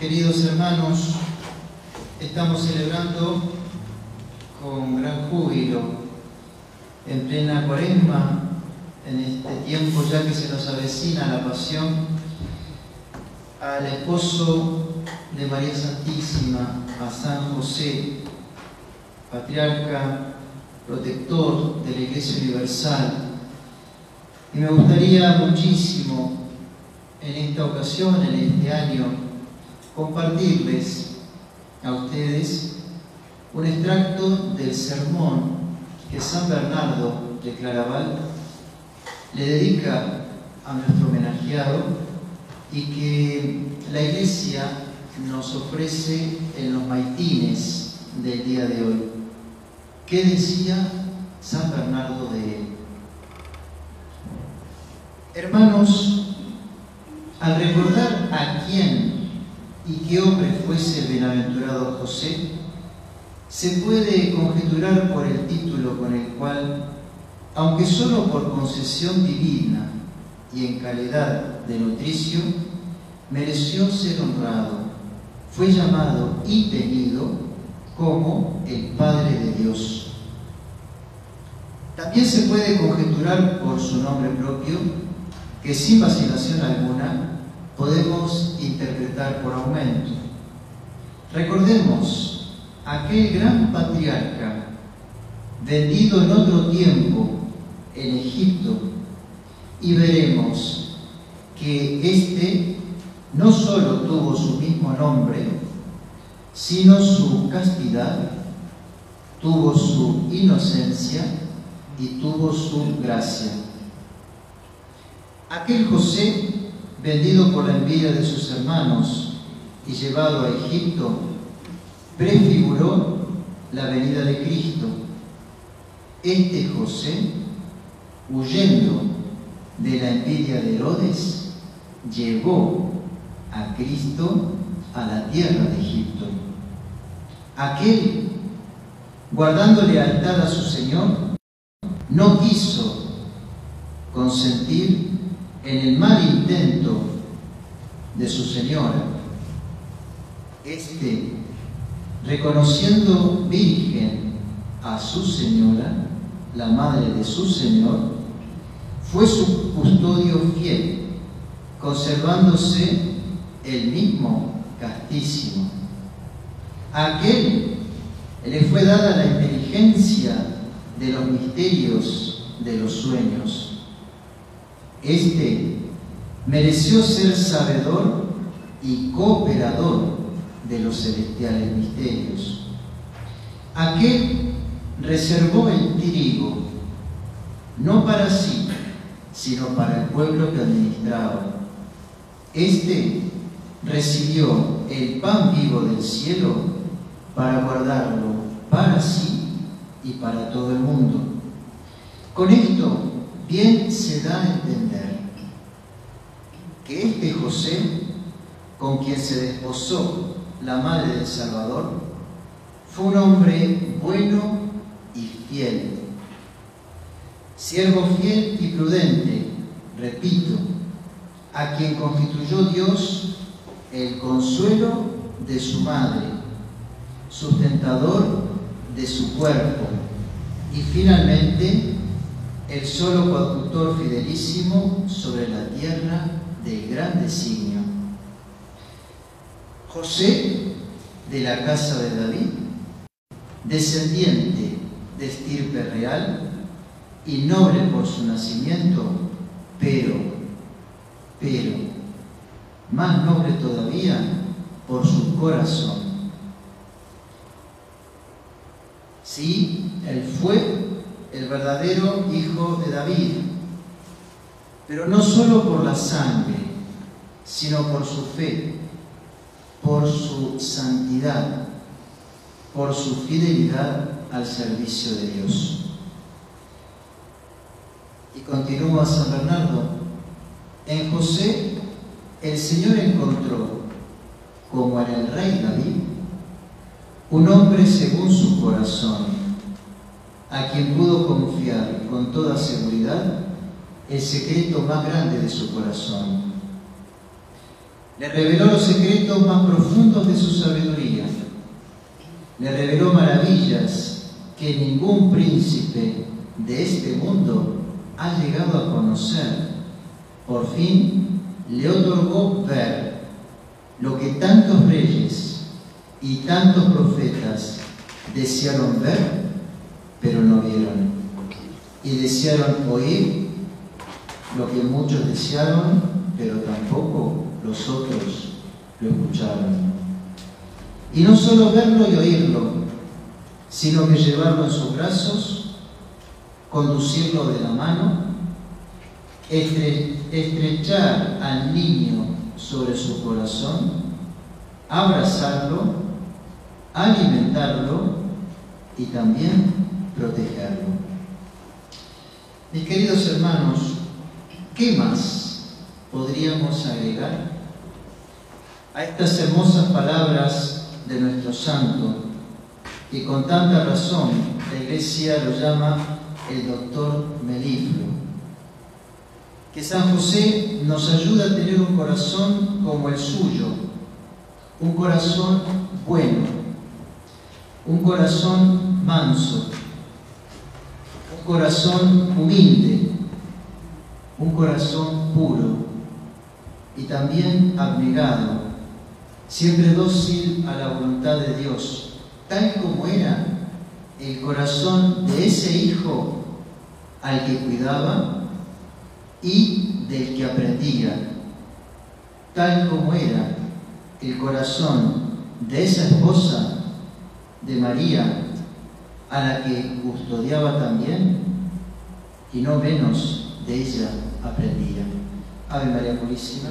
Queridos hermanos, estamos celebrando con gran júbilo, en plena cuaresma, en este tiempo ya que se nos avecina la pasión, al esposo de María Santísima, a San José, patriarca, protector de la Iglesia Universal. Y me gustaría muchísimo en esta ocasión, en este año, compartirles a ustedes un extracto del sermón que San Bernardo de Claraval le dedica a nuestro homenajeado y que la Iglesia nos ofrece en los maitines del día de hoy. ¿Qué decía San Bernardo de él? Hermanos, al recordar a quién y qué hombre fuese el bienaventurado José, se puede conjeturar por el título con el cual, aunque solo por concesión divina y en calidad de nutricio, mereció ser honrado, fue llamado y tenido como el Padre de Dios. También se puede conjeturar por su nombre propio que sin vacilación alguna podemos interpretar por aumento. Recordemos aquel gran patriarca vendido en otro tiempo en Egipto y veremos que éste no solo tuvo su mismo nombre, sino su castidad, tuvo su inocencia y tuvo su gracia. Aquel José vendido por la envidia de sus hermanos y llevado a Egipto, prefiguró la venida de Cristo. Este José, huyendo de la envidia de Herodes, llevó a Cristo a la tierra de Egipto. Aquel, guardando lealtad a su Señor, no quiso consentir en el mal intento de su señora, este, reconociendo virgen a su señora, la madre de su señor, fue su custodio fiel, conservándose el mismo castísimo. Aquel le fue dada la inteligencia de los misterios de los sueños este mereció ser sabedor y cooperador de los celestiales misterios. Aquel reservó el trigo, no para sí, sino para el pueblo que administraba. Este recibió el pan vivo del cielo para guardarlo para sí y para todo el mundo. Con esto bien se da a entender que este José, con quien se desposó la madre del Salvador, fue un hombre bueno y fiel, siervo fiel y prudente, repito, a quien constituyó Dios el consuelo de su madre, sustentador de su cuerpo. Y finalmente solo conductor fidelísimo sobre la tierra del gran designio. José, de la casa de David, descendiente de estirpe real y noble por su nacimiento, pero, pero, más noble todavía por su corazón. Sí, él fue el verdadero Hijo de David, pero no solo por la sangre, sino por su fe, por su santidad, por su fidelidad al servicio de Dios. Y continúa San Bernardo, en José el Señor encontró, como en el rey David, un hombre según su corazón a quien pudo confiar con toda seguridad el secreto más grande de su corazón. Le reveló los secretos más profundos de su sabiduría. Le reveló maravillas que ningún príncipe de este mundo ha llegado a conocer. Por fin le otorgó ver lo que tantos reyes y tantos profetas desearon ver, pero no vieron. Y desearon oír lo que muchos desearon, pero tampoco los otros lo escucharon. Y no solo verlo y oírlo, sino que llevarlo en sus brazos, conducirlo de la mano, estrechar al niño sobre su corazón, abrazarlo, alimentarlo y también protegerlo. Mis queridos hermanos, ¿qué más podríamos agregar a estas hermosas palabras de nuestro santo? Y con tanta razón la iglesia lo llama el doctor Melifluo. Que San José nos ayuda a tener un corazón como el suyo, un corazón bueno, un corazón manso, corazón humilde, un corazón puro y también abnegado, siempre dócil a la voluntad de Dios, tal como era el corazón de ese hijo al que cuidaba y del que aprendía, tal como era el corazón de esa esposa de María a la que custodiaba también, y no menos de ella aprendía. Ave María Purísima.